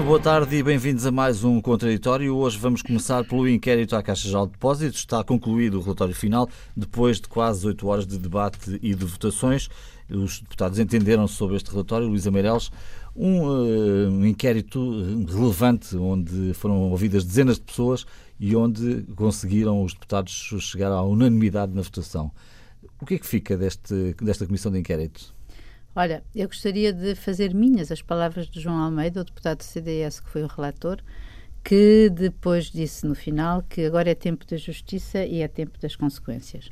Viva, boa tarde e bem-vindos a mais um Contraditório. Hoje vamos começar pelo inquérito à Caixa Geral de Depósitos. Está concluído o relatório final, depois de quase oito horas de debate e de votações. Os deputados entenderam sobre este relatório. Luísa Meireles, um, uh, um inquérito relevante, onde foram ouvidas dezenas de pessoas e onde conseguiram os deputados chegar à unanimidade na votação. O que é que fica deste, desta comissão de inquérito? Olha, eu gostaria de fazer minhas as palavras de João Almeida, o deputado do CDS que foi o relator, que depois disse no final que agora é tempo da justiça e é tempo das consequências.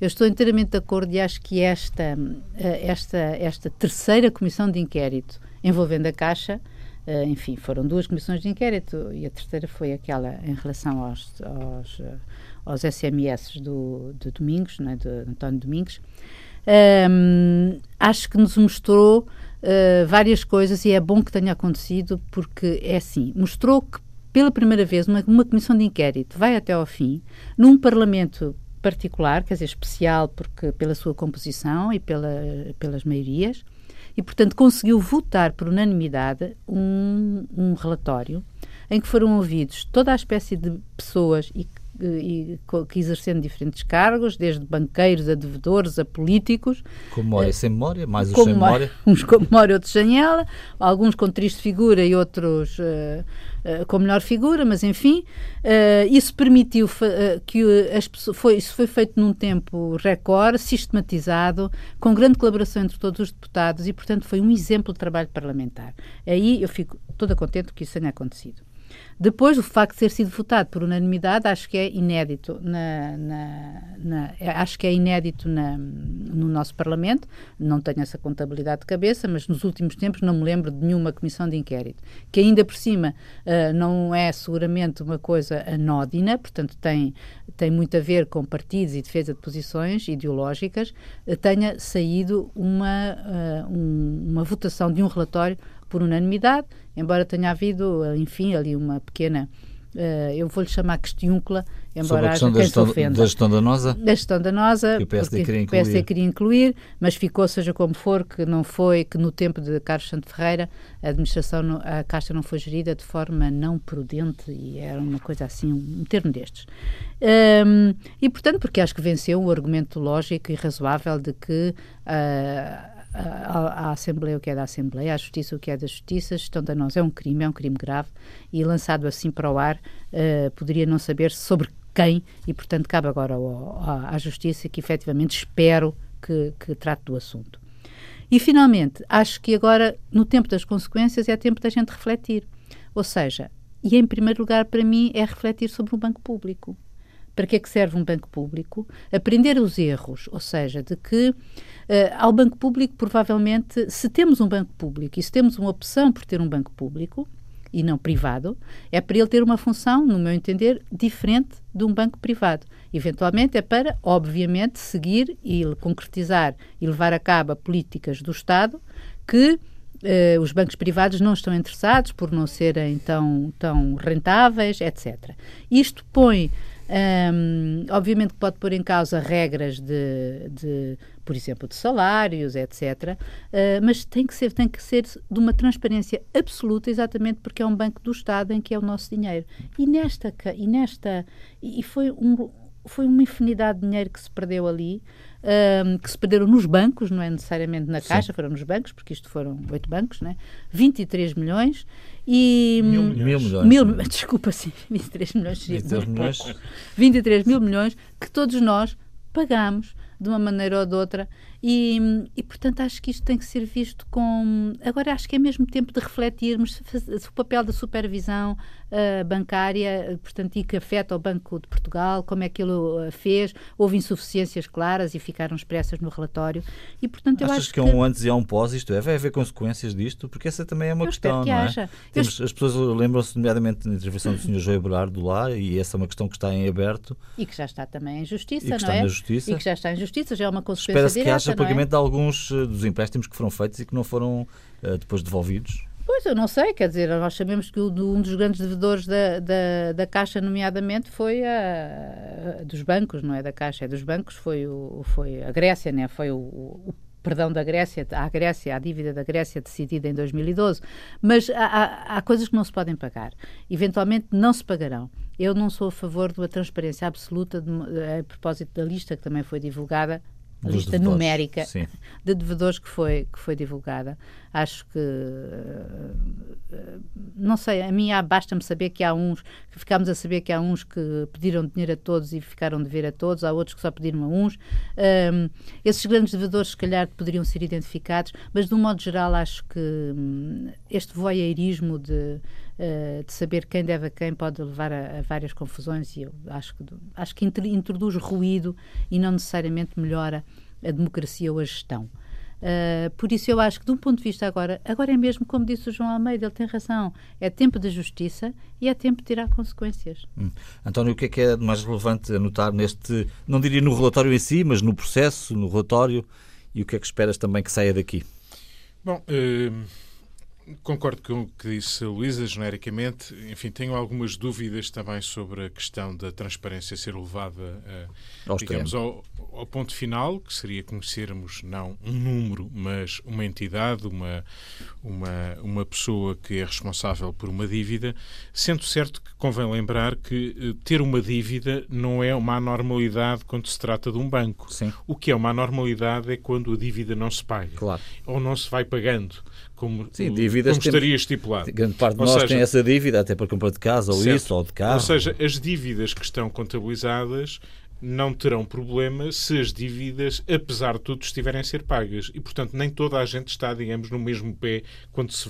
Eu estou inteiramente de acordo e acho que esta, eh, esta, esta terceira comissão de inquérito envolvendo a Caixa, eh, enfim, foram duas comissões de inquérito e a terceira foi aquela em relação aos, aos, eh, aos SMS do, de Domingos, né, de António Domingos, um, acho que nos mostrou uh, várias coisas e é bom que tenha acontecido porque é assim, mostrou que pela primeira vez uma, uma comissão de inquérito vai até ao fim num parlamento particular, quer dizer, especial porque pela sua composição e pela, pelas maiorias e, portanto, conseguiu votar por unanimidade um, um relatório em que foram ouvidos toda a espécie de pessoas e e, que exercendo diferentes cargos, desde banqueiros a devedores a políticos. Com memória e sem memória, mais os sem memória. Uns com memória, outros sem ela, alguns com triste figura e outros uh, uh, com melhor figura, mas enfim, uh, isso permitiu que as pessoas, foi, isso foi feito num tempo recorde, sistematizado, com grande colaboração entre todos os deputados e, portanto, foi um exemplo de trabalho parlamentar. Aí eu fico toda contente que isso tenha acontecido. Depois, o facto de ter sido votado por unanimidade, acho que é inédito, na, na, na acho que é inédito no nosso Parlamento. Não tenho essa contabilidade de cabeça, mas nos últimos tempos não me lembro de nenhuma comissão de inquérito. Que ainda por cima uh, não é seguramente uma coisa anódina, portanto tem, tem muito a ver com partidos e defesa de posições ideológicas, uh, tenha saído uma, uh, um, uma votação de um relatório por unanimidade, embora tenha havido, enfim, ali uma pequena. Uh, eu vou-lhe chamar questiúncula, embora haja quem se ofenda. Da gestão danosa? Da gestão danosa, que o PSD queria incluir. O PSD queria incluir, mas ficou, seja como for, que não foi, que no tempo de Carlos Santo Ferreira a administração, a Caixa não foi gerida de forma não prudente e era uma coisa assim, um termo destes. Um, e, portanto, porque acho que venceu o argumento lógico e razoável de que uh, à, Assembleia o que é da Assembleia, à Justiça o que é da Justiça, a gestão da nós é um crime, é um crime grave e lançado assim para o ar uh, poderia não saber sobre quem e, portanto, cabe agora ao, à Justiça que efetivamente espero que, que trate do assunto. E, finalmente, acho que agora, no tempo das consequências, é tempo da gente refletir. Ou seja, e em primeiro lugar, para mim, é refletir sobre o banco público para que é que serve um banco público, aprender os erros, ou seja, de que uh, ao banco público, provavelmente, se temos um banco público e se temos uma opção por ter um banco público e não privado, é para ele ter uma função, no meu entender, diferente de um banco privado. Eventualmente é para, obviamente, seguir e concretizar e levar a cabo políticas do Estado que Uh, os bancos privados não estão interessados por não serem tão, tão rentáveis, etc. Isto põe um, obviamente que pode pôr em causa regras de, de por exemplo, de salários, etc. Uh, mas tem que, ser, tem que ser de uma transparência absoluta, exatamente porque é um banco do Estado em que é o nosso dinheiro. E nesta, e nesta, e foi um, foi uma infinidade de dinheiro que se perdeu ali, um, que se perderam nos bancos, não é necessariamente na Caixa, Sim. foram nos bancos, porque isto foram oito bancos, né? 23 milhões e... Mil milhões. Mil, desculpa, sim, 23 milhões. 23 milhões. 23 mil milhões que todos nós pagamos de uma maneira ou de outra e, e, portanto, acho que isto tem que ser visto com. Agora, acho que é mesmo tempo de refletirmos o papel da supervisão uh, bancária, portanto, e que afeta o Banco de Portugal, como é que ele uh, fez. Houve insuficiências claras e ficaram expressas no relatório. E, portanto, eu Achas acho que, que é um antes e há um pós, isto é? Vai haver consequências disto? Porque essa também é uma eu questão, que não é? Haja. Temos, As pessoas lembram-se, nomeadamente, da intervenção do Sr. João Berardo lá, e essa é uma questão que está em aberto. E que já está também em justiça, não está é? Na justiça. E que já está em justiça, já é uma consequência Espera-se haja é? pagamento de alguns uh, dos empréstimos que foram feitos e que não foram uh, depois devolvidos? Pois, eu não sei, quer dizer, nós sabemos que um dos grandes devedores da, da, da Caixa, nomeadamente, foi a, a, dos bancos, não é da Caixa, é dos bancos, foi, o, foi a Grécia, né? foi o, o perdão da Grécia, à Grécia, à dívida da Grécia decidida em 2012. Mas há, há, há coisas que não se podem pagar. Eventualmente não se pagarão. Eu não sou a favor de uma transparência absoluta de, a propósito da lista que também foi divulgada a lista devedores, numérica sim. de devedores que foi, que foi divulgada. Acho que, eh, não sei, a mim basta-me saber que há uns, que ficámos a saber que há uns que pediram dinheiro a todos e ficaram de ver a todos, há outros que só pediram a uns. Um, esses grandes devedores, se calhar, poderiam ser identificados, mas de um modo geral, acho que hum, este voyeurismo de uh, de saber quem deve a quem pode levar a, a, várias confusões e eu acho que, acho que introduz ruído e não necessariamente melhora a democracia ou a gestão. Uh, por isso eu acho que de um ponto de vista agora, agora é mesmo como disse o João Almeida, ele tem razão, é tempo de justiça e é tempo de tirar consequências. Hum. António, o que é que é mais relevante a notar neste, não diria no relatório em si, mas no processo, no relatório, e o que é que esperas também que saia daqui? Bom, uh Concordo com o que disse a Luísa, genericamente. Enfim, tenho algumas dúvidas também sobre a questão da transparência ser levada a, digamos, ao, ao, ponto final, que seria conhecermos não um número, mas uma entidade, uma, uma, uma pessoa que é responsável por uma dívida, sendo certo que convém lembrar que eh, ter uma dívida não é uma anormalidade quando se trata de um banco. Sim. O que é uma anormalidade é quando a dívida não se paga. Claro. Ou não se vai pagando como, Sim, dívidas como estaria estipulado. Grande parte de ou nós seja, tem essa dívida, até para compra de casa, ou certo. isso, ou de carro. Ou seja, as dívidas que estão contabilizadas não terão problema se as dívidas, apesar de tudo, estiverem a ser pagas. E, portanto, nem toda a gente está, digamos, no mesmo pé quando se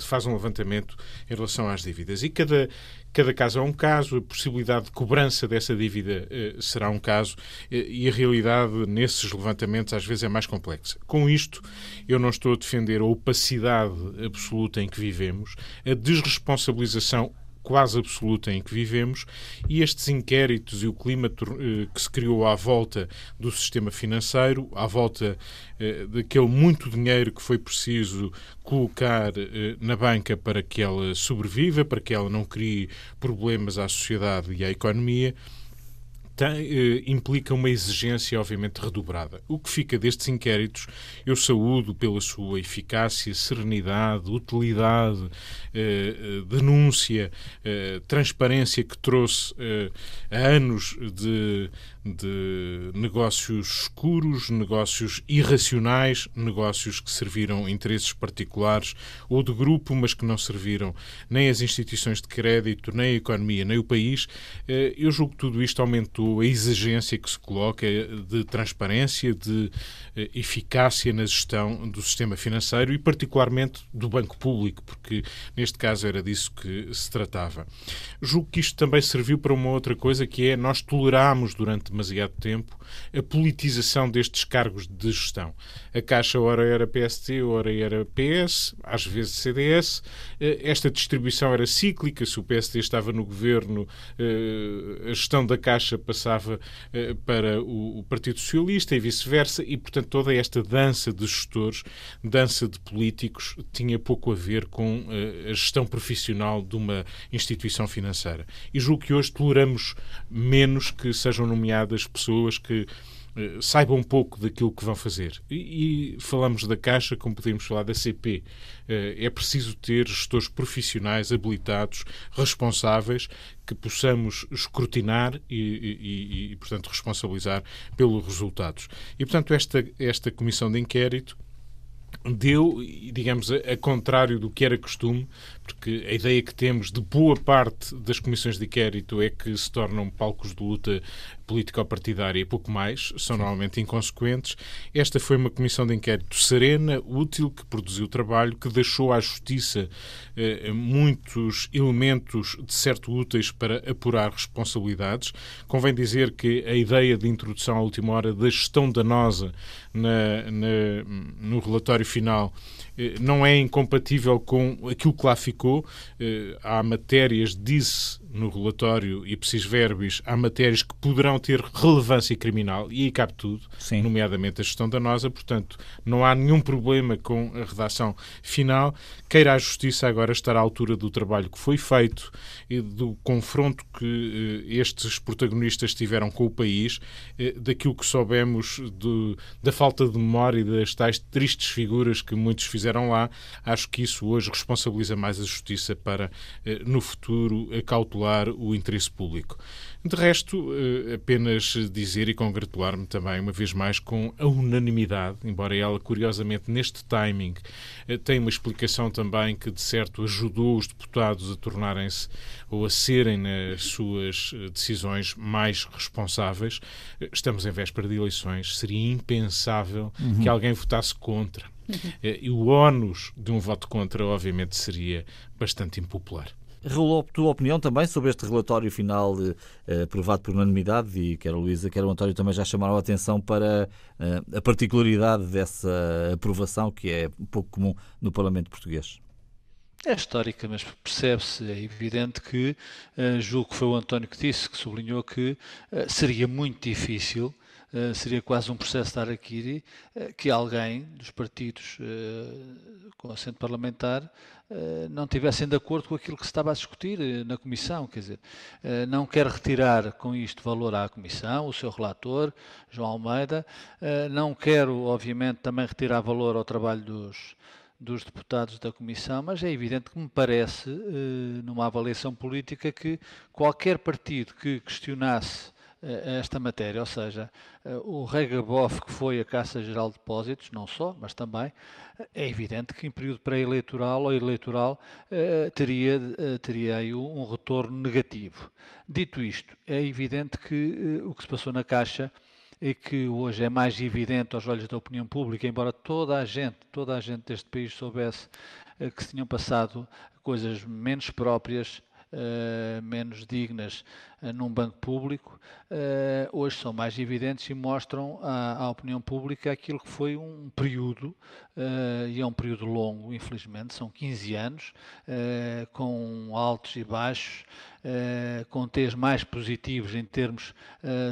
faz um levantamento em relação às dívidas. E cada, cada caso é um caso, a possibilidade de cobrança dessa dívida eh, será um caso eh, e a realidade nesses levantamentos às vezes é mais complexa. Com isto, eu não estou a defender a opacidade absoluta em que vivemos, a desresponsabilização quase absoluta em que vivemos e estes inquéritos e o clima eh, que se criou à volta do sistema financeiro, à volta eh, daquele muito dinheiro que foi preciso colocar eh, na banca para que ela sobreviva, para que ela não crie problemas à sociedade e à economia tem, eh, implica uma exigência, obviamente, redobrada. O que fica destes inquéritos, eu saúdo pela sua eficácia, serenidade, utilidade, eh, eh denúncia, eh, transparência que trouxe eh, anos de, de negócios escuros, negócios irracionais, negócios que serviram interesses particulares ou de grupo, mas que não serviram nem as instituições de crédito, nem a economia, nem o país. Eh, eu julgo que tudo isto aumentou a exigência que se coloca de transparência, de eh, eficácia na gestão do sistema financeiro e, particularmente, do banco público, porque neste caso era disso que se tratava. Julgo que isto também serviu para uma outra coisa que é nós tolerámos durante demasiado tempo a politização destes cargos de gestão. A Caixa ora era PST, ora era PS, às vezes CDS. Eh, esta distribuição era cíclica. Se o PST estava no governo, eh, a gestão da Caixa passava eh, para o Partido Socialista e vice-versa. E, portanto, toda esta dança de gestores, dança de políticos, tinha pouco a ver com a gestão profissional de uma instituição financeira. E julgo que hoje toleramos menos que sejam nomeadas pessoas que eh, saibam um pouco daquilo que vão fazer. E, e, falamos da Caixa, como podemos falar da CP. Eh, é preciso ter gestores profissionais, habilitados, responsáveis, que possamos escrutinar e, e, e portanto, responsabilizar pelos resultados. E, portanto, esta, esta comissão de inquérito deu, digamos, a, a, contrário do que era costume, porque a ideia que temos de boa parte das comissões de inquérito é que se tornam palcos de luta político-partidária e pouco mais, são Sim. normalmente inconsequentes. Esta foi uma comissão de inquérito serena, útil, que produziu trabalho, que deixou à Justiça eh, muitos elementos de certo úteis para apurar responsabilidades. Convém dizer que a ideia de introdução à última hora da gestão danosa na, na, no relatório final eh, não é incompatível com aquilo que lá ficou. Eh, há matérias, disse no relatório e preciso verbis há matérias que poderão ter relevância criminal e aí cabe tudo, Sim. nomeadamente a gestão danosa, portanto não há nenhum problema com a redação final. Queira a Justiça agora estar à altura do trabalho que foi feito e do confronto que eh, estes protagonistas tiveram com o país, eh, daquilo que soubemos de, da falta de memória e das tais tristes figuras que muitos fizeram lá, acho que isso hoje responsabiliza mais a Justiça para, eh, no futuro, o interesse público. De resto, eh, apenas dizer e congratular-me também, uma vez mais, com a unanimidade, embora ela, curiosamente, neste timing, eh, tenha uma explicação também que, de certo, ajudou os deputados a tornarem-se ou a serem nas suas eh, decisões mais responsáveis. Estamos em véspera de eleições, seria impensável uhum. que alguém votasse contra. Uhum. E o ónus de um voto contra, obviamente, seria bastante impopular. Raul, tua opinião também sobre este relatório final eh, aprovado por unanimidade e quer a Luísa, quer o António também já chamaram a atenção para eh, a particularidade dessa aprovação que é pouco comum no Parlamento português. É histórica, mas percebe-se, é evidente que, uh, julgo que foi o António que disse, que sublinhou que seria muito difícil Uh, seria quase um processo de araquiri, uh, que alguém dos partidos uh, com assento parlamentar não tivessem de acordo com aquilo que se estava a discutir na Comissão. Quer dizer, não quer retirar com isto valor à Comissão, o seu relator, João Almeida, não quero, obviamente, também retirar valor ao trabalho dos, dos deputados da Comissão, mas é evidente que me parece, numa avaliação política, que qualquer partido que questionasse esta matéria, ou seja, o regabof que foi a Caixa Geral de Depósitos, não só, mas também, é evidente que em período pré-eleitoral ou eleitoral eh, teria, eh, teria aí um retorno negativo. Dito isto, é evidente que eh, o que se passou na Caixa e que hoje é mais evidente aos olhos da opinião pública, embora toda a gente, toda a gente deste país soubesse que se tinham passado coisas menos próprias uh, menos dignas uh, num banco público, uh, hoje são mais evidentes e mostram à, à, opinião pública aquilo que foi um período, e é um período longo, infelizmente, são 15 anos, com altos e baixos, com T's mais positivos em termos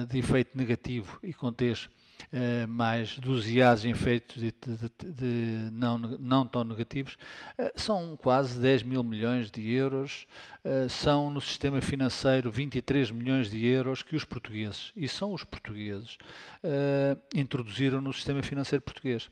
de efeito negativo e com T's Uh, mais doseados efeitos de, de, de, não, não tão negativos, uh, são quase 10 mil milhões de euros, uh, são no sistema financeiro 23 milhões de euros que os portugueses, e são os portugueses, introduziram no sistema financeiro português.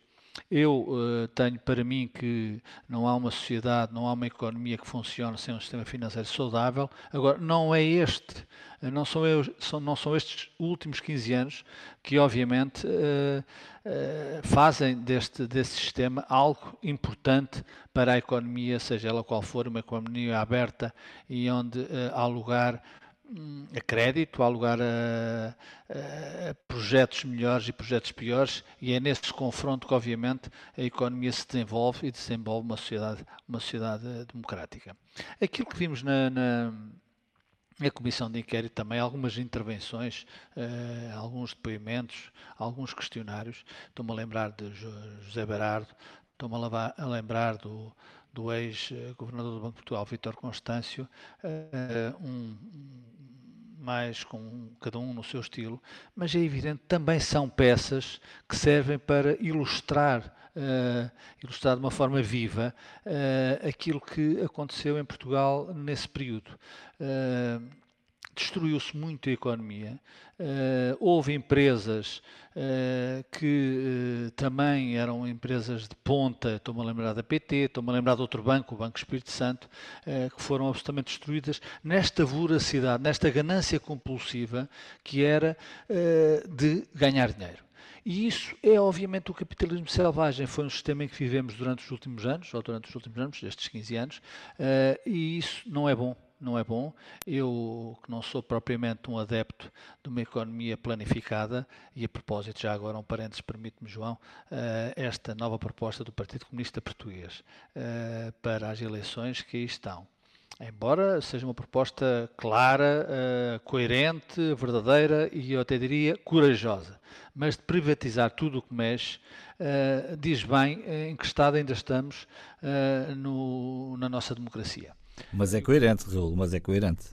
Eu uh, tenho para mim que não há uma sociedade, não há uma economia que funcione sem um sistema financeiro saudável. Agora, não é este, eh, não são, eu, são, não são estes últimos 15 anos que, obviamente, uh, uh, fazem deste, deste sistema algo importante para a economia, seja ela qual for, uma economia aberta e onde há lugar a crédito, há lugar a, a, projetos melhores e projetos piores, e é nesse confronto que, obviamente, a economia se desenvolve e desenvolve uma sociedade, uma sociedade democrática. Aquilo que vimos na, na a Comissão de Inquérito também algumas intervenções, eh, alguns depoimentos, alguns questionários. Estou-me a lembrar de José Berardo, estou-me a lembrar do, do ex-governador do Banco de Portugal, Vítor Constâncio, eh, um, mais com cada um no seu estilo, mas é evidente também são peças que servem para ilustrar, uh, ilustrar de uma forma viva uh, aquilo que aconteceu em Portugal nesse período. Uh, destruiu-se muito a economia. Uh, houve empresas uh, que uh, também eram empresas de ponta, estou-me a lembrar da PT, estou-me a lembrar de outro banco, o Banco Espírito Santo, que foram absolutamente destruídas nesta voracidade, nesta ganância compulsiva que era de ganhar dinheiro. E isso é obviamente o capitalismo selvagem. Foi um sistema em que vivemos durante os últimos anos, ou durante os últimos anos, estes 15 anos, e isso não é bom não é bom. Eu, que não sou propriamente um adepto de uma economia planificada, e a propósito, já agora um parênteses, permite-me, João, eh, esta nova proposta do Partido Comunista Português eh, para as eleições que aí estão. Embora seja uma proposta clara, eh, coerente, verdadeira e eu até diria corajosa, mas de privatizar tudo o que mexe, diz bem em que estado ainda estamos no, na nossa democracia. Mas é coerente, Raul, mas é coerente.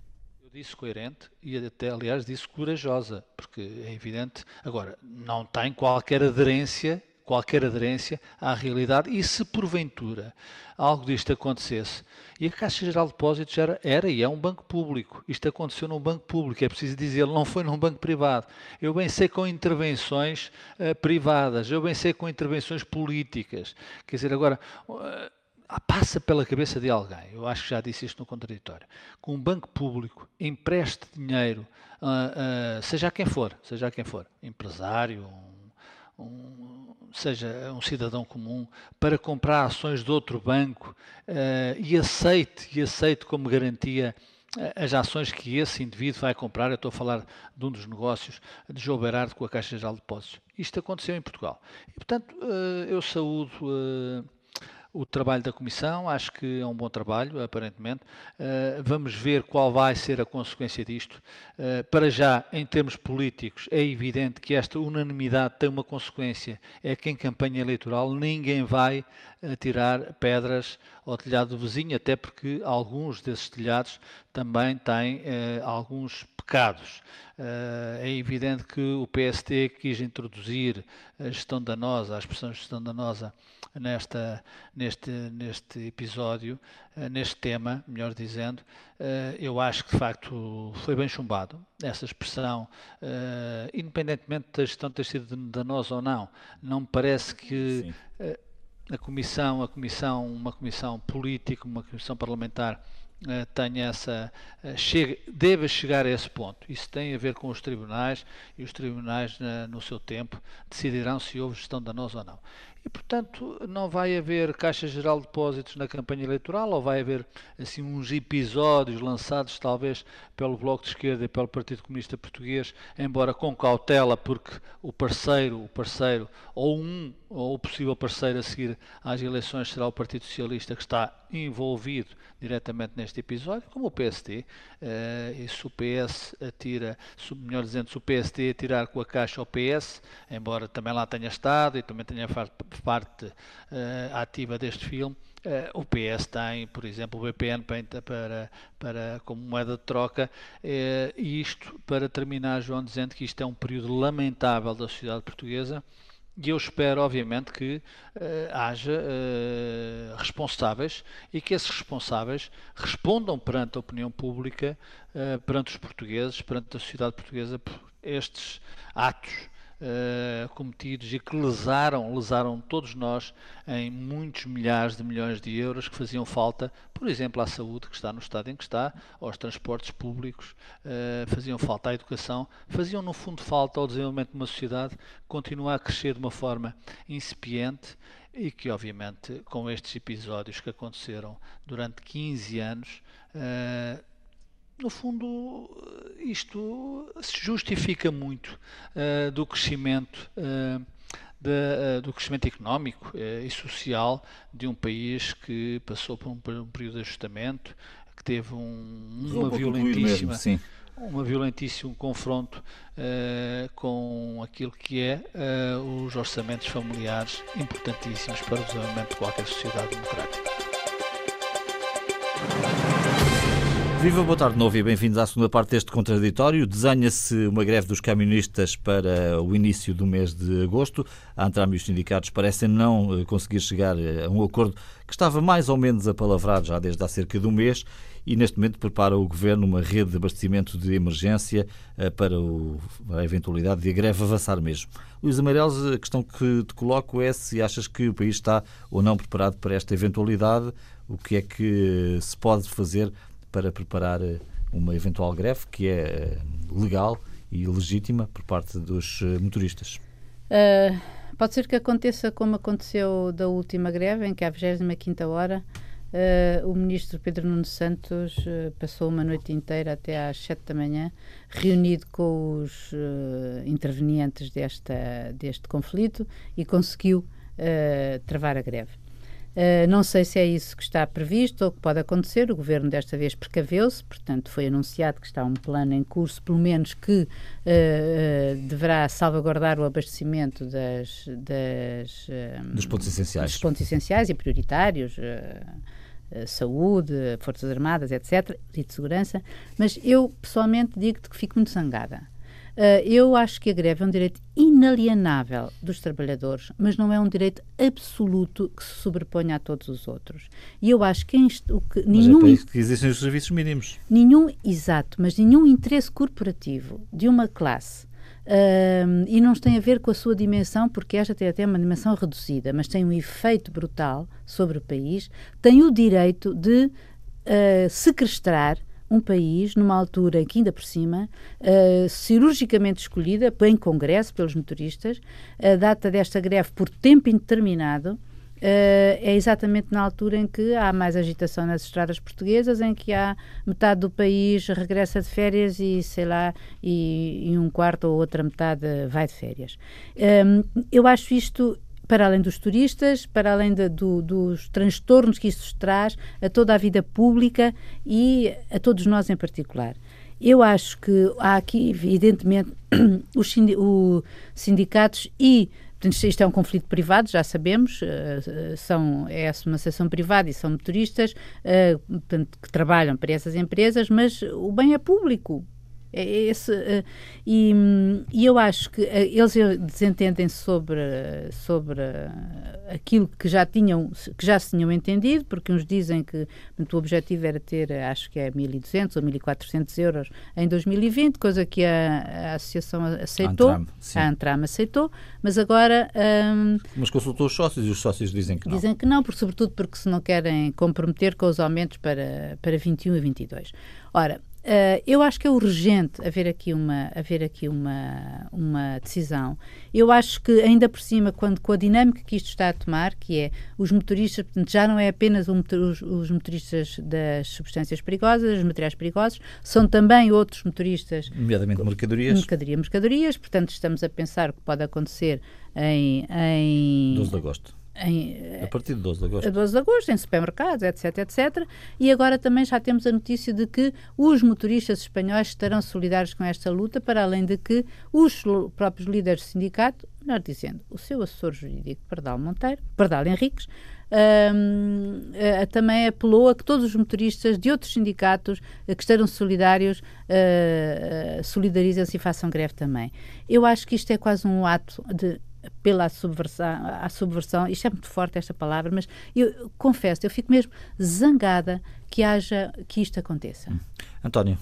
Eu disse coerente e até, aliás, disse corajosa, porque é evidente. Agora, não tem qualquer aderência qualquer aderência à realidade e se porventura algo disto acontecesse, e a Caixa Geral de Depósitos era, era e é um banco público, isto aconteceu num banco público, é preciso dizer, não foi num banco privado. Eu bem sei com intervenções uh, privadas, eu bem sei com intervenções políticas, quer dizer, agora... Uh, passa pela cabeça de alguém, eu acho que já disse isto no contraditório, que um banco público empreste dinheiro, uh, uh, seja a quem for, seja a quem for, empresário, um, um, seja um cidadão comum, para comprar ações de outro banco uh, e aceite, e aceite como garantia as ações que esse indivíduo vai comprar, eu estou a falar de um dos negócios de João Berardo com a Caixa Geral de Depósitos. Isto aconteceu em Portugal. E, portanto, eu saúdo o trabalho da Comissão, acho que é um bom trabalho, aparentemente. Uh, vamos ver qual vai ser a consequência disto. Uh, para já, em termos políticos, é evidente que esta unanimidade tem uma consequência, é que em campanha eleitoral ninguém vai tirar pedras ao telhado do vizinho, até porque alguns desses telhados também têm alguns pecados. é evidente que o PST quis introduzir a gestão danosa, a expressão gestão danosa, nesta, neste, neste episódio, uh, neste tema, melhor dizendo, uh, eu acho que de facto foi bem chumbado essa expressão, uh, independentemente da gestão ter sido danosa ou não, não me parece que a comissão, a comissão, uma comissão política, uma comissão parlamentar tenha essa chega, deve chegar a esse ponto. Isso tem a ver com os tribunais e os tribunais no seu tempo decidirão se houve gestão danosa ou não. E, portanto, não vai haver Caixa Geral de Depósitos na campanha eleitoral ou vai haver assim uns episódios lançados talvez pelo Bloco de Esquerda e pelo Partido Comunista Português, embora com cautela, porque o parceiro, o parceiro ou um ou o possível parceiro a seguir às eleições será o Partido Socialista que está envolvido diretamente neste episódio, como o PSD. Uh, eh, e se o PS atira, melhor dizendo, se o PSD atirar com a Caixa ao PS, embora também lá tenha estado e também tenha parte uh, ativa deste filme, uh, o PS tem, por exemplo, o BPN para, para, como moeda de troca, uh, e isto para terminar, João, dizendo que isto é um período lamentável da sociedade portuguesa, e eu espero, obviamente, que haja responsáveis e que esses responsáveis respondam perante a opinião pública, perante os portugueses, perante a sociedade portuguesa, por estes atos uh, cometidos e que lesaram, lesaram todos nós em muitos milhares de milhões de euros que faziam falta, por exemplo, à saúde, que está no estado em que está, aos transportes públicos, uh, faziam falta à educação, faziam no fundo falta ao desenvolvimento de uma sociedade que continua a crescer de uma forma incipiente e que, obviamente, com estes episódios que aconteceram durante 15 anos, uh, no fundo, isto se justifica muito uh, do crescimento. Uh, do crescimento económico e social de um país que passou por um, um período de ajustamento, que teve um, uma violentíssima, mesmo, uma violentíssimo confronto uh, com aquilo que é uh, os orçamentos familiares importantíssimos para o desenvolvimento de qualquer sociedade democrática. Viva, boa tarde de novo e bem-vindos à segunda parte deste contraditório. Desenha-se uma greve dos camionistas para o início do mês de agosto. A Antram e os sindicatos parecem não eh, conseguir chegar eh, a um acordo que estava mais ou menos apalavrado já desde há cerca de um mês e neste momento prepara o Governo uma rede de abastecimento de emergência eh, para a eventualidade de a greve avançar mesmo. Luís Amarelos, a questão que te coloco é se achas que o país está ou não preparado para esta eventualidade, o que é que se pode fazer para preparar eh, uma eventual greve que é eh, legal e legítima por parte dos eh, motoristas? Uh, pode ser que aconteça como aconteceu da última greve, em que à 25 hora uh, o ministro Pedro Nuno Santos uh, passou uma noite inteira até às 7 da manhã reunido com os intervenientes desta, deste conflito e conseguiu travar a greve. Uh, não sei se é isso que está previsto ou que pode acontecer. O governo desta vez precaveu-se, portanto, foi anunciado que está um plano em curso, pelo menos que uh, uh, deverá salvaguardar o abastecimento das, das dos pontos essenciais, dos pontos essenciais e prioritários. saúde, Forças Armadas, etc., e de segurança, mas eu pessoalmente digo-te que fico muito zangada. Uh, eu acho que a greve é um direito inalienável dos trabalhadores, mas não é um direito absoluto que se sobreponha a todos os outros. E eu acho que, o que mas nenhum. É isso que existem os serviços mínimos. Nenhum, exato, mas nenhum interesse corporativo de uma classe Uh, e não tem a ver com a sua dimensão, porque esta tem até uma dimensão reduzida, mas tem um efeito brutal sobre o país, tem o direito de uh, sequestrar um país numa altura em que, ainda por cima, uh, cirurgicamente escolhida em Congresso pelos motoristas, a data desta greve por tempo indeterminado, Uh, é exatamente na altura em que há mais agitação nas estradas portuguesas, em que há metade do país regressa de férias e, sei lá, e, e um quarto ou outra metade vai de férias. Um, eu acho isto para além dos turistas, para além de, do, dos transtornos que isso traz a toda a vida pública e a todos nós em particular. Eu acho que há aqui, evidentemente, os sindicatos e isto é um conflito privado, já sabemos, uh, são, é uma associação privada e são motoristas uh, que trabalham para essas empresas, mas o bem é público. É, esse, uh, e, e, eu acho que uh, eles desentendem sobre, sobre aquilo que já tinham que já se tinham entendido, porque uns dizem que o objetivo era ter, acho que é 1.200 ou 1.400 euros em 2020, coisa que a, a associação aceitou, a Antram, a Antram, aceitou, mas agora... Um, mas consultou os sócios e os sócios dizem que não. Dizem que não, porque, sobretudo porque se não querem comprometer com os aumentos para, para 21 e 22. Ora, Uh, eu acho que é urgente haver aqui uma haver aqui uma uma decisão. Eu acho que ainda por cima quando com a dinâmica que isto está a tomar, que é os motoristas, portanto, já não é apenas os, os, motoristas das substâncias perigosas, os materiais perigosos, são também outros motoristas, nomeadamente mercadorias. Mercadoria, mercadorias. Portanto, estamos a pensar o que pode acontecer em, em 12 de agosto em, a partir de 12 de agosto. A 12 de agosto, em supermercados, etc, etc. E agora também já temos a notícia de que os motoristas espanhóis estarão solidários com esta luta, para além de que os próprios líderes do sindicato, melhor dizendo, o seu assessor jurídico, Pardal Monteiro, Pardal Henriques, um, uh, também apelou a que todos os motoristas de outros sindicatos uh, que estejam solidários uh, solidarizem-se e façam greve também. Eu acho que isto é quase um ato de pela subversão, a subversão, isto é muito forte esta palavra, mas eu confesso, eu fico mesmo zangada que haja, que isto aconteça. Hum. António.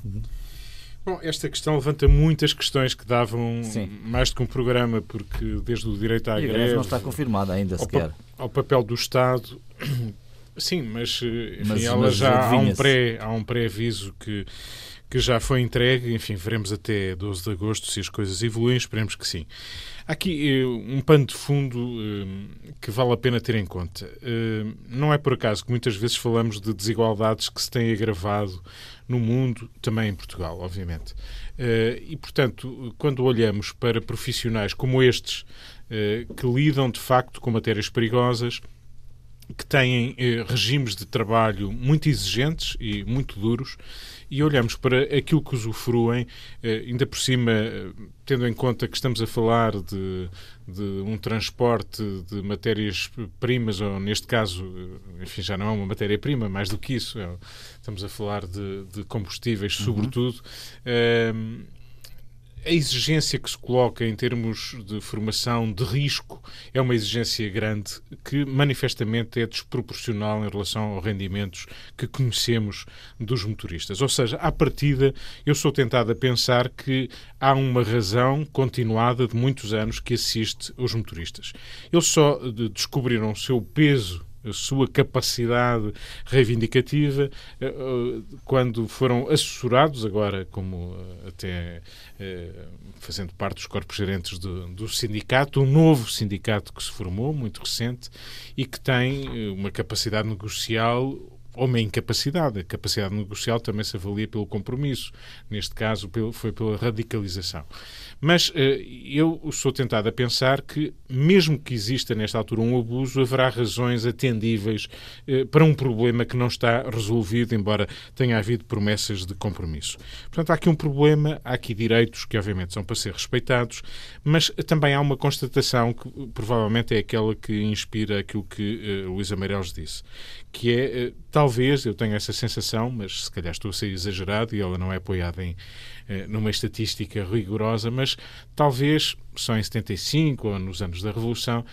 Bom, esta questão levanta muitas questões que davam Sim. mais do que um programa, porque desde o direito à e greve... não está confirmada ainda ao sequer. Pa ao papel do Estado... Sim, mas, enfim, mas, ela mas já há um, pré, há um pré-aviso que, que já foi entregue. Enfim, veremos até 12 de agosto se as coisas evoluem. Esperemos que sim. Há aqui uh, um pano de fundo uh, que vale a pena ter em conta. Uh, não é por acaso que muitas vezes falamos de desigualdades que se têm agravado no mundo, também em Portugal, obviamente. e, portanto, quando olhamos para profissionais como estes, que lidam de facto com matérias perigosas, que têm regimes de trabalho muito exigentes e muito duros, e olhamos para aquilo que usufruem, eh, ainda por cima, eh, tendo em conta que estamos a falar de, de um transporte de matérias-primas, ou neste caso, eh, enfim, já não é uma matéria-prima, mais do que isso, é, estamos a falar de, de combustíveis, uhum. sobretudo a exigência que se coloca em termos de formação de risco é uma exigência grande que manifestamente é desproporcional em relação aos rendimentos que conhecemos dos motoristas. Ou seja, à partida, eu sou tentado a pensar que há uma razão continuada de muitos anos que assiste os motoristas. Eles só descobriram o seu peso sua capacidade reivindicativa eh, eh, quando foram assessorados, agora como eh, até fazendo parte dos corpos gerentes do, do sindicato, um novo sindicato que se formou, muito recente, e que tem uma capacidade negocial ou uma incapacidade. A capacidade negocial também se avalia pelo compromisso. Neste caso, foi pela radicalização. Mas eu sou tentado a pensar que, mesmo que exista nesta altura um abuso, haverá razões atendíveis para um problema que não está resolvido, embora tenha havido promessas de compromisso. Portanto, há aqui um problema, há aqui direitos que, obviamente, são para ser respeitados, mas também há uma constatação que provavelmente é aquela que inspira aquilo que uh, Luísa Meireles disse, que é, uh, talvez, eu tenho essa sensação, mas se calhar estou a ser exagerado e ela não é apoiada em, numa estatística rigorosa, mas talvez só em 75 ou nos anos da Revolução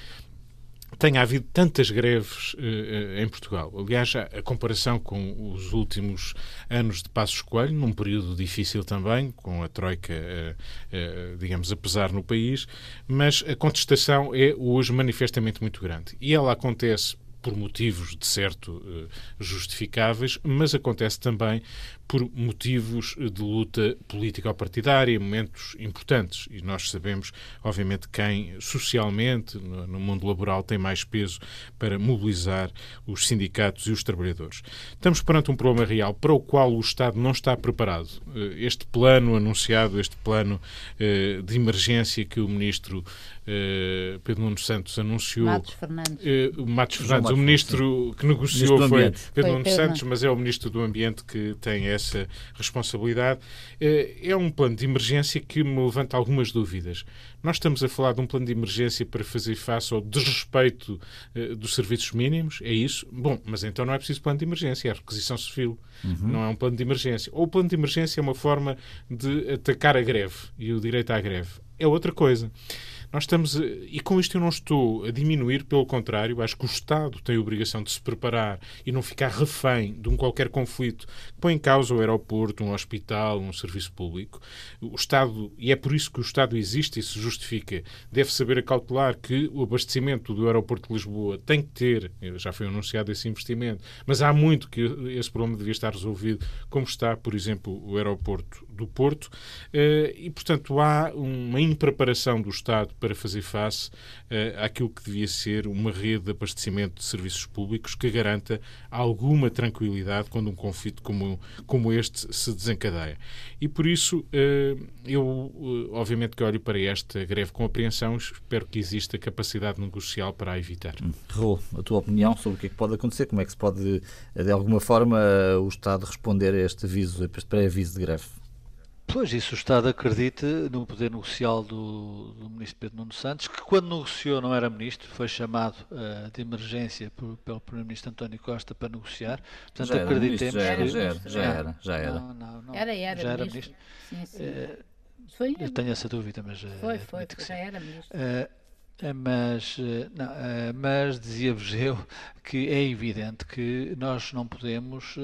tenha havido tantas greves uh, em Portugal. Aliás, a, a, comparação com os últimos anos de Passos Coelho, num período difícil também, com a Troika, uh, uh, digamos, a pesar no país, mas a contestação é hoje manifestamente muito grande. E ela acontece por motivos de certo justificáveis, mas acontece também por motivos de luta político-partidária, momentos importantes. E nós sabemos, obviamente, quem socialmente, no mundo laboral, tem mais peso para mobilizar os sindicatos e os trabalhadores. Estamos perante um problema real para o qual o Estado não está preparado. Eh, este plano anunciado, este plano eh, de emergência que o Ministro eh, Pedro Nuno Santos anunciou. Matos Fernandes. Matos Fernandes, o Ministro que negociou foi Pedro Nuno Santos, mas é o Ministro do Ambiente que tem essa responsabilidade. Eh, é um plano de emergência que me levanta algumas dúvidas. Nós estamos a falar de um plano de emergência para fazer face ao desrespeito eh, dos serviços mínimos, é isso? Bom, mas então não é preciso plano de emergência, é requisição civil, uhum. não é um plano de emergência. Ou o plano de emergência é uma forma de atacar a greve e o direito à greve. É outra coisa. Nós estamos, e com isto eu não estou a diminuir, pelo contrário, acho que o Estado tem a obrigação de se preparar e não ficar refém de um qualquer conflito põe em causa o aeroporto, um hospital, um serviço público. O Estado, e é por isso que o Estado existe e se justifica, deve saber acautelar que o abastecimento do aeroporto de Lisboa tem que ter, já foi anunciado esse investimento, mas há muito que esse problema devia estar resolvido, como está, por exemplo, o aeroporto do Porto, eh, e portanto há uma impreparação do Estado para fazer face uh, àquilo que devia ser uma rede de abastecimento de serviços públicos que garanta alguma tranquilidade quando um conflito como, como este se desencadeia. E por isso, uh, eu uh, obviamente que olho para esta greve com apreensão, espero que exista capacidade negocial para a evitar. Hum. Raul, a tua opinião sobre o que é que pode acontecer? Como é que se pode, de alguma forma, o Estado responder a este aviso, a este pré-aviso de greve? Pois, isso o Estado acredita no poder negocial do, do, Ministro Pedro Nuno Santos, que quando negociou não era Ministro, foi chamado uh, de emergência por, pelo Primeiro-Ministro António Costa para negociar. Portanto, já acreditemos já era, que... Já era, já era. Já era. Não, não, não. Era, era, já era Ministro. Sim, sim. Uh, foi, eu tenho essa dúvida, mas... Uh, foi, foi, já era Ministro. Mas, não, mas dizia-vos eu que é evidente que nós não podemos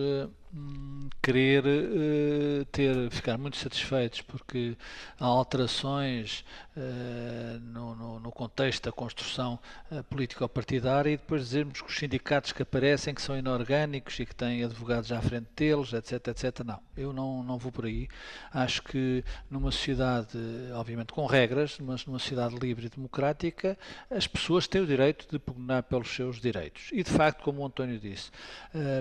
Hum, querer uh, ter, ficar muito satisfeitos porque há alterações uh, no, no, no, contexto da construção uh, político-partidária e depois dizermos que os sindicatos que aparecem que são inorgânicos e que têm advogados à frente deles, etc, etc. Não, eu não, não vou por aí. Acho que numa sociedade, obviamente com regras, mas numa sociedade livre e democrática, as pessoas têm o direito de pugnar pelos seus direitos. E de facto, como o António disse,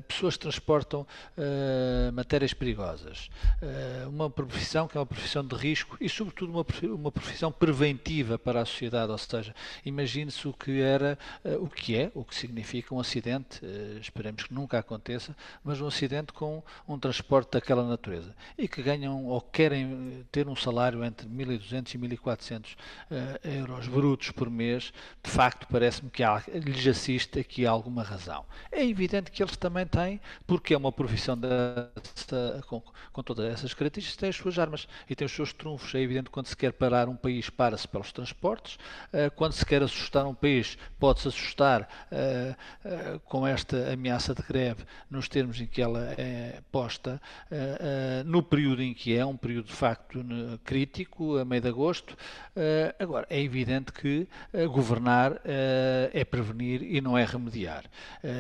pessoas que transportam uh, matérias perigosas. Uh, uma profissão que é uma profissão de risco e, sobretudo, uma, profissão preventiva para a sociedade. Ou seja, imagine-se o que era, o que é, o que significa um acidente, esperemos que nunca aconteça, mas um acidente com um transporte daquela natureza e que ganham ou querem ter um salário entre 1.200 e 1.400 euros brutos por mês, de facto, parece-me que lhes assiste aqui alguma razão. É evidente que eles também têm, porque é uma profissão dessa, com, com, todas essas características, tem as suas armas e tem os seus trunfos. É evidente que quando se quer parar um país, para-se pelos transportes. Uh, quando se quer assustar um país, pode-se assustar uh, uh, com esta ameaça de greve nos termos em que ela é posta, no período em que é, um período de facto crítico, a meio de agosto. agora, é evidente que governar é prevenir e não é remediar.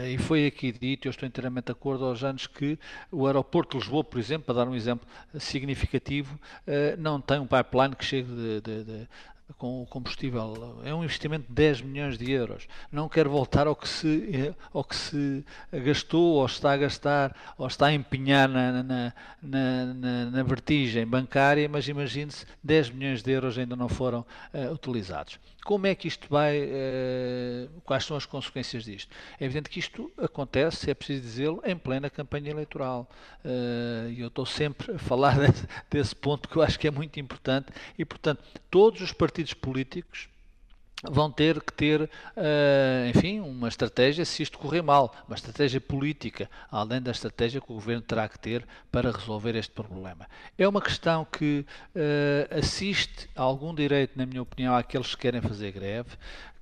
E foi aqui dito, eu estou inteiramente de acordo aos anos que o aeroporto de Lisboa, por exemplo, para dar um exemplo significativo, eh, não tem um pipeline que chegue de, de, de com o combustível. É um investimento de 10 milhões de euros. Não quer voltar ao que se, ao que se gastou, ou está a gastar, ou está a empenhar na, na, na, na vertigem bancária, mas imagine-se, 10 milhões de euros ainda não foram uh, utilizados. Como é que isto vai, uh, quais são as consequências disto? É evidente que isto acontece, é preciso dizê-lo, em plena campanha eleitoral. Uh, e eu estou sempre a falar desse, desse ponto que eu acho que é muito importante e, portanto, todos os partidos políticos vão ter que ter, uh, enfim, uma estratégia se isto correr mal, uma estratégia política, além da estratégia que o governo terá que ter para resolver este problema. É uma questão que uh, assiste a algum direito, na minha opinião, àqueles que querem fazer greve,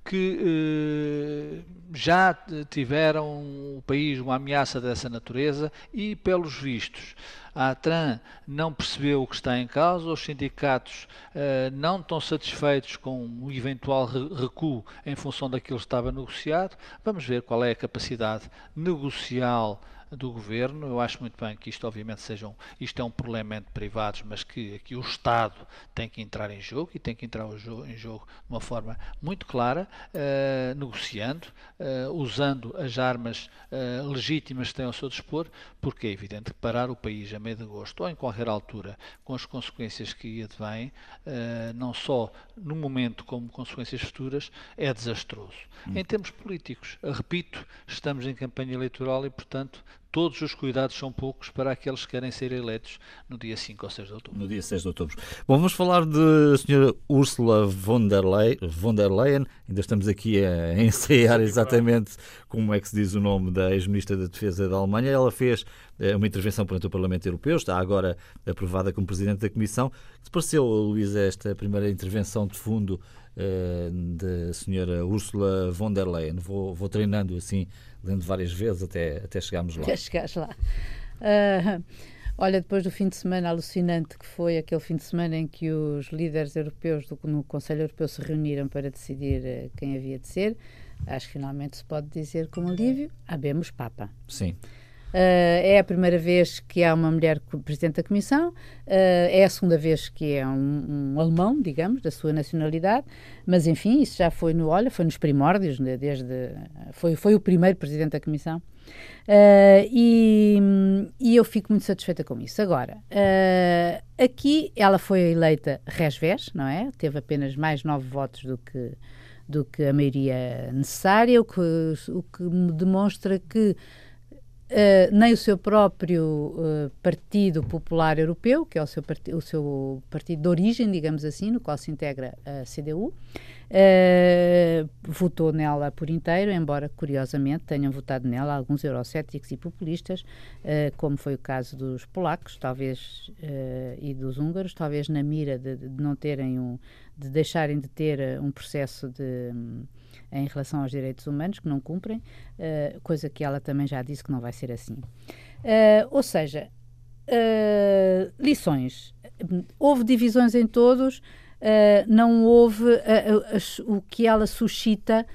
que uh, já tiveram o país uma ameaça dessa natureza e, pelos vistos, a ATRAN não percebeu o que está em causa, os sindicatos uh, não estão satisfeitos com o eventual recuo em função daquilo que estava negociado. Vamos ver qual é a capacidade negocial do governo. Eu acho muito bem que isto, obviamente, sejam, isto é um problema entre privados, mas que aqui o Estado tem que entrar em jogo e tem que entrar em jogo de uma forma muito clara, uh, negociando, uh, usando as armas uh, legítimas que têm ao seu dispor, porque é evidente que parar o país a meio de agosto ou em qualquer altura, com as consequências que advêm, não só no momento como consequências futuras, é desastroso. Hum. Em termos políticos, repito, estamos em campanha eleitoral e, portanto, todos os cuidados são poucos para aqueles que querem ser eleitos no dia 5 ou 6 de outubro. No dia 6 de outubro. Bom, vamos falar de senhora Ursula von der, Leyen, von der Leyen. Ainda estamos aqui a ensaiar exatamente como é que se diz o nome da ex-ministra da Defesa da Alemanha. Ela fez eh, uma intervenção perante o Parlamento Europeu, está agora aprovada como Presidente da Comissão. Te pareceu, Luísa, esta primeira intervenção de fundo uh, da senhora Ursula von der Leyen? Vou, vou treinando assim lendo várias vezes até, até chegarmos lá. Até chegares lá. Uh, olha, depois do fim de semana alucinante que foi aquele fim de semana em que os líderes europeus do, no Conselho Europeu se reuniram para decidir uh, quem havia de ser, acho que finalmente se pode dizer com alívio, habemos Papa. Sim. Uh, é a primeira vez que há uma mulher presidente da Comissão, uh, é a segunda vez que é um, um, alemão, digamos, da sua nacionalidade, mas enfim, isso já foi no, olha, foi nos primórdios, né, desde, foi, foi o primeiro presidente da Comissão. Uh, e, e, eu fico muito satisfeita com isso. Agora, aqui ela foi eleita res-vés, não é? Teve apenas mais nove votos do que, do que a maioria necessária, o que, o que demonstra que Uh, nem o seu próprio uh, Partido Popular Europeu, que é o seu, o seu partido de origem, digamos assim, no qual se integra a CDU, uh, eh, votou nela por inteiro, embora, curiosamente, tenham votado nela alguns eurocéticos e populistas, como foi o caso dos polacos, talvez, e dos húngaros, talvez na mira de, de não terem um, de deixarem de ter um processo de. Um, em relação aos direitos humanos, que não cumprem, uh, coisa que ela também já disse que não vai ser assim. Uh, ou seja, uh, lições. Houve divisões em todos, não houve o que ela suscita.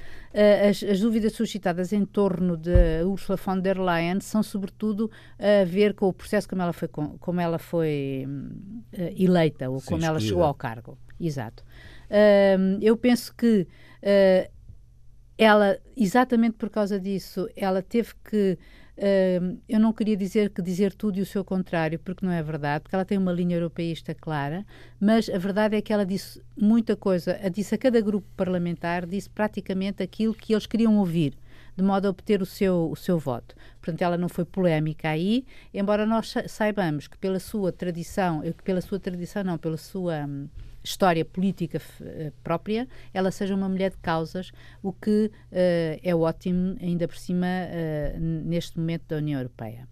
As, as, dúvidas suscitadas em torno de Ursula von der Leyen são sobretudo a ver com o processo como ela foi, como ela foi eleita ou Sim, como ela chegou ao cargo. Exato. eu penso que ela, exatamente por causa disso, ela teve que. Uh, eu não queria dizer que dizer tudo e o seu contrário, porque não é verdade, porque ela tem uma linha europeísta clara, mas a verdade é que ela disse muita coisa, disse a cada grupo parlamentar, disse praticamente aquilo que eles queriam ouvir de modo a obter o seu, o seu voto. Portanto, ela não foi polémica aí, embora nós saibamos que pela sua tradição, que pela sua tradição não, pela sua hum, história política uh, própria, ela seja uma mulher de causas, o que uh, é ótimo, ainda por cima, uh, neste momento da União Europeia.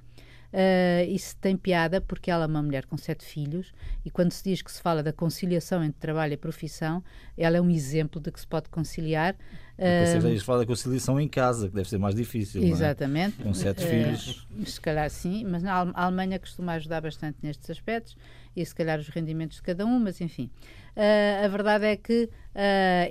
Uh, isso tem piada porque ela é uma mulher com sete filhos e quando se diz que se fala da conciliação entre trabalho e profissão, ela é um exemplo de que se pode conciliar. Uh, Você fala da conciliação em casa, que deve ser mais difícil. Exatamente. É? Com sete uh, filhos. Se calhar sim, mas a Alemanha costuma ajudar bastante nestes aspectos e se calhar os rendimentos de cada um, mas enfim. Uh, a verdade é que uh,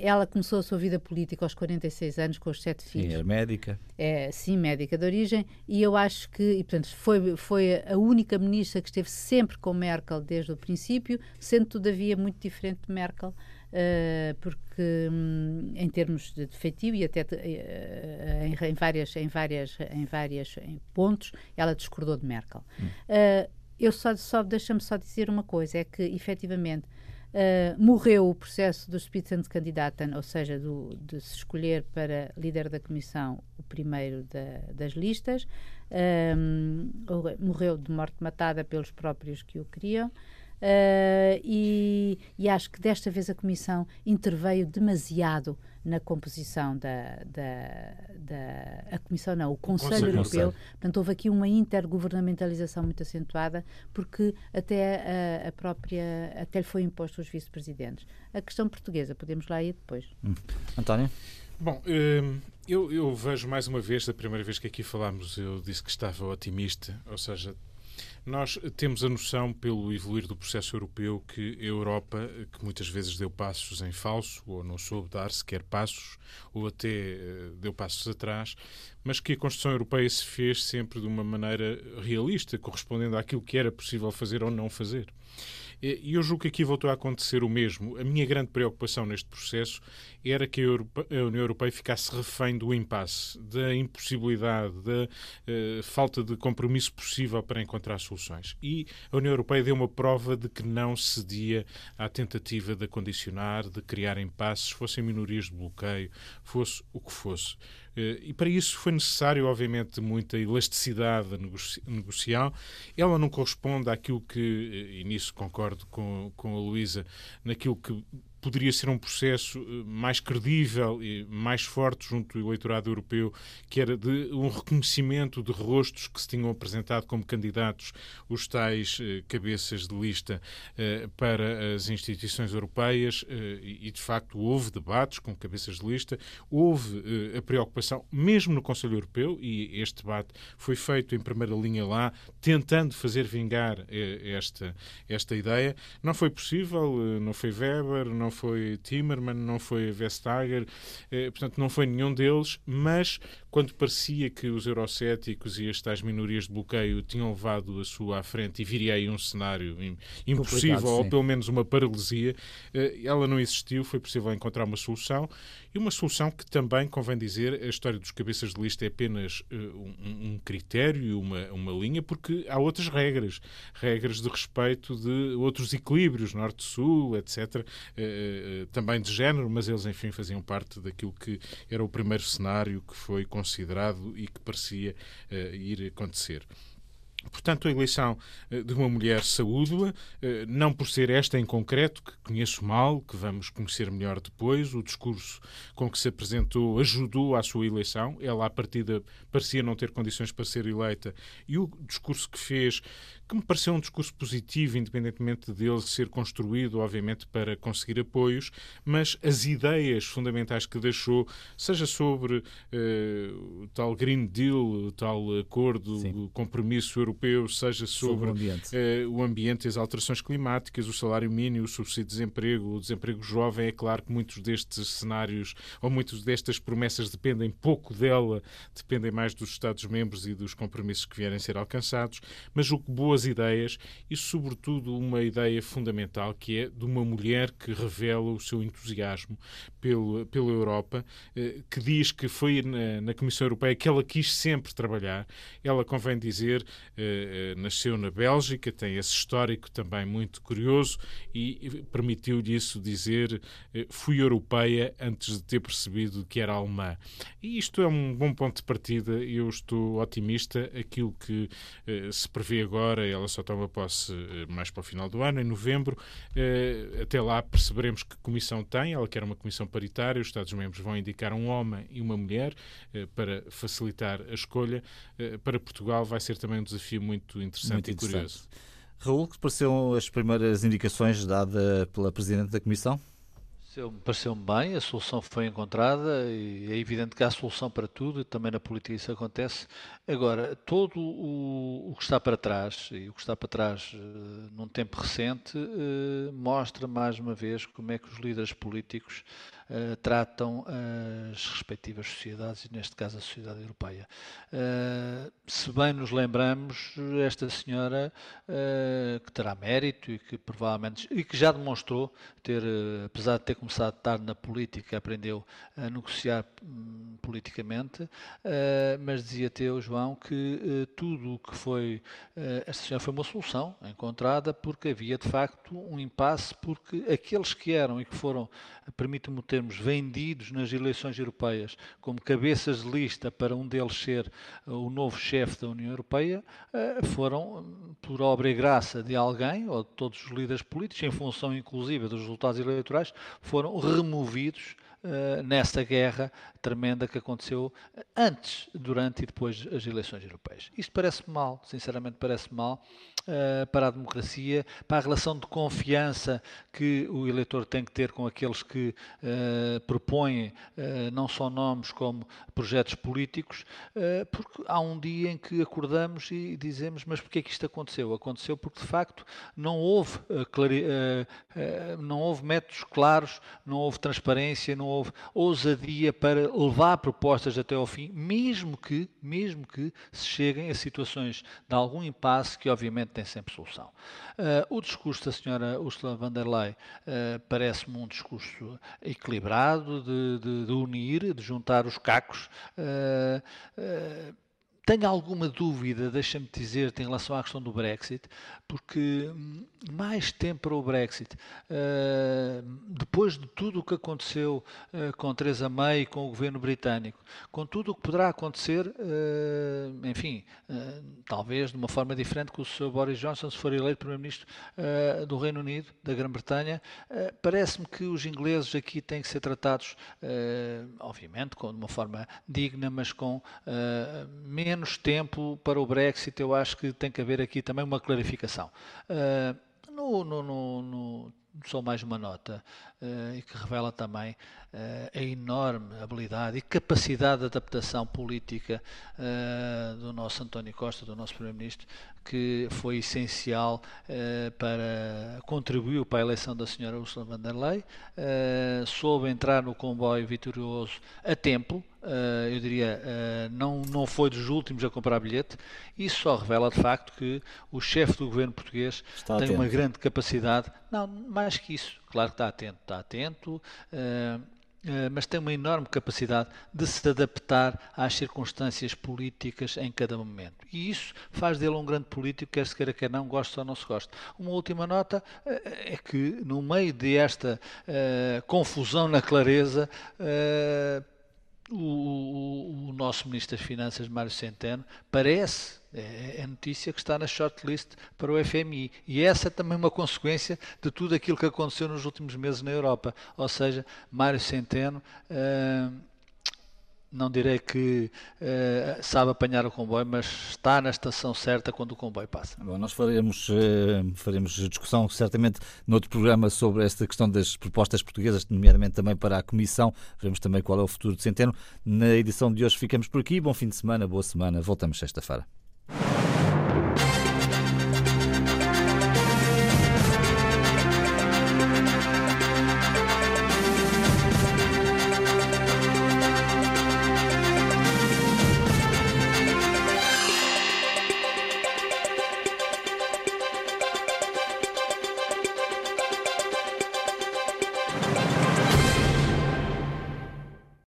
ela começou a sua vida política aos 46 anos, com os sete filhos. Sim, é médica. É, sim, médica de origem, e eu acho que, e, portanto, foi, foi a única ministra que esteve sempre com Merkel desde o princípio, sendo todavia muito diferente de Merkel uh, porque um, em termos de efetivo e até uh, em, em, várias, em várias, em várias em pontos, ela discordou de Merkel. Hum. Uh, eu só, só deixa-me só dizer uma coisa, é que efetivamente Uh, morreu o processo do Spitzenkandidaten, ou seja, do, de se escolher para líder da comissão o primeiro da, das listas. Uh, morreu de morte matada pelos próprios que o queriam. Uh, e, e, acho que desta vez a Comissão interveio demasiado na composição da, da, da a Comissão, não, o Conselho, Conselho Europeu. Conselho. Portanto, houve aqui uma intergovernamentalização muito acentuada, porque até a, a própria, até lhe foi imposto os vice-presidentes. A questão portuguesa, podemos lá ir depois. Hum. António? Bom, hum, eu, eu vejo mais uma vez, da primeira vez que aqui falámos, eu disse que estava otimista, ou seja, nós temos a noção, pelo evoluir do processo europeu, que a Europa, que muitas vezes deu passos em falso, ou não soube dar sequer passos, ou até eh, deu passos atrás, mas que a construção europeia se fez sempre de uma maneira realista, correspondendo àquilo que era possível fazer ou não fazer. E eu julgo que aqui voltou a acontecer o mesmo. A minha grande preocupação neste processo era que a, União Europeia ficasse refém do impasse, da impossibilidade, da uh, falta de compromisso possível para encontrar soluções. E a União Europeia deu uma prova de que não cedia à tentativa de acondicionar, de criar impasses, fossem minorias de bloqueio, fosse o que fosse. Eh, e para isso foi necessário, obviamente, muita elasticidade negocial. Ela não corresponde àquilo que, eh, e nisso concordo com, com a Luísa, naquilo que poderia ser um processo eh, mais credível e mais forte junto do eleitorado europeu, que era de um reconhecimento de rostos que se tinham apresentado como candidatos os tais eh, cabeças de lista eh, para as instituições europeias e, de facto, houve debates com cabeças de lista, houve a preocupação, mesmo no Conselho Europeu, e este debate foi feito em primeira linha lá, tentando fazer vingar esta, esta ideia. Não foi possível, não foi Weber, não foi Timmerman, não foi Vestager, eh, portanto, não foi nenhum deles, mas quando parecia que os eurocéticos e as tais minorias de bloqueio tinham levado a sua à frente e viria aí um cenário impossível, ou pelo menos uma paralisia, eh, ela não existiu, foi possível encontrar uma solução, e uma solução que também, convém dizer, a história dos cabeças de lista é apenas uh, um, um, critério, uma, uma linha, porque há outras regras, regras de respeito de outros equilíbrios, norte-sul, etc., uh, também de género, mas eles, enfim, faziam parte daquilo que era o primeiro cenário que foi considerado e que parecia uh, ir acontecer. Portanto, a eleição eh, de uma mulher saúde eh, não por ser esta em concreto, que conheço mal, que vamos conhecer melhor depois, o discurso com que se apresentou ajudou à sua eleição. Ela, à partida, parecia não ter condições para ser eleita, e o discurso que fez, que me pareceu um discurso positivo, independentemente dele ser construído, obviamente, para conseguir apoios, mas as ideias fundamentais que deixou, seja sobre uh, o tal Green Deal, o tal acordo, Sim. o compromisso europeu, seja sobre, sobre o, ambiente. Uh, o, ambiente. as alterações climáticas, o salário mínimo, o subsídio de desemprego, o desemprego jovem. É claro que muitos destes cenários ou muitas destas promessas dependem pouco dela, dependem mais dos Estados-membros e dos compromissos que vierem a ser alcançados, mas o que boas ideias e, sobretudo, uma ideia fundamental que é de uma mulher que revela o seu entusiasmo pelo, pela Europa, uh, que diz que foi na, na Comissão Europeia que ela quis sempre trabalhar. Ela, convém dizer, eh, nasceu na Bélgica, tem esse histórico também muito curioso e permitiu-lhe isso dizer eh, fui europeia antes de ter percebido que era alemã. E isto é um bom ponto de partida eu estou otimista. Aquilo que eh, se prevê agora, ela só toma posse mais para o final do ano, em novembro. até lá perceberemos que comissão tem. Ela quer uma comissão paritária, os Estados-membros vão indicar um homem e uma mulher para facilitar a escolha. para Portugal vai ser também um desafio muito interessante muito e interessante. curioso. Raul, que pareceram as primeiras indicações dadas pela Presidente da Comissão? Pareceu-me bem, a solução foi encontrada e é evidente que há solução para tudo e também na política isso acontece. Agora, todo o, o que está para trás, e o que está para trás uh, num tempo recente, uh, mostra mais uma vez como é que os líderes políticos uh, tratam as respectivas sociedades, e neste caso a sociedade europeia. Uh, se bem nos lembramos, esta senhora, que terá mérito e que provavelmente, e que já demonstrou ter, apesar de ter começado tarde na política, aprendeu a negociar um, politicamente, mas dizia Teu João que tudo o que foi, esta senhora foi uma solução encontrada porque havia de facto um impasse, porque aqueles que eram e que foram, permito-me o termos, vendidos nas eleições europeias como cabeças de lista para um deles ser eh, o novo chefe da União Europeia, eh, foram, por obra e graça de alguém, ou de todos os líderes políticos, em função inclusive dos resultados eleitorais, foram removidos uh, nessa guerra tremenda que aconteceu antes, durante e depois das eleições europeias. Isto parece mal, sinceramente parece mal, uh, para a democracia, para a relação de confiança que o eleitor tem que ter com aqueles que uh, propõem não só nomes como projetos políticos, porque há um dia em que acordamos e dizemos, mas porquê é que isto aconteceu? Aconteceu porque de facto não houve, não houve métodos claros, não houve transparência, não houve ousadia para levar propostas até ao fim, mesmo que, mesmo que se cheguem a situações de algum impasse que obviamente tem sempre solução. Uh, o discurso da senhora Ursula von der Leyen uh, parece-me um discurso equilibrado, de, de, de, unir, de juntar os cacos. Uh, tenho alguma dúvida, deixa-me dizer, em relação à questão do Brexit, porque hum, mais tempo para o Brexit, uh, depois de tudo o que aconteceu uh, com Theresa May e com o governo britânico, com tudo o que poderá acontecer, enfim, talvez de uma forma diferente com o Sr. Boris Johnson, se for eleito Primeiro-Ministro do Reino Unido, da Grã-Bretanha, parece-me que os ingleses aqui têm que ser tratados, obviamente, de uma forma digna, mas com menos menos tempo para o Brexit, eu acho que tem que haver aqui também uma clarificação. Uh, no, no, no, só mais uma nota, uh, e que revela também a enorme habilidade e capacidade de adaptação política uh, do nosso António Costa, do nosso Primeiro-Ministro, que foi essencial para contribuiu para a eleição da senhora Ursula von der Leyen, soube entrar no comboio vitorioso a tempo, Uh, eu diria, uh, não, não foi dos últimos a comprar bilhete. Isso só revela de facto que o chefe do governo português está tem atento. uma grande capacidade, não, mais que isso, claro que está atento, está atento. Uh, mas tem uma enorme capacidade de se adaptar às circunstâncias políticas em cada momento. E isso faz dele um grande político, quer se queira, quer não, goste ou não se goste. Uma última nota é que, no meio desta uh, confusão na clareza, uh, o, o, nosso Ministro das Finanças, Mário Centeno, parece, é, é, notícia que está na shortlist para o FMI. E essa é também uma consequência de tudo aquilo que aconteceu nos últimos meses na Europa. Ou seja, Mário Centeno. Uh, não direi que uh, sabe apanhar o comboio, mas está na estação certa quando o comboio passa. Bom, nós faremos, uh, faremos discussão certamente noutro programa sobre esta questão das propostas portuguesas, nomeadamente também para a Comissão. Veremos também qual é o futuro de Centeno. Na edição de hoje ficamos por aqui. Bom fim de semana, boa semana. Voltamos sexta-feira.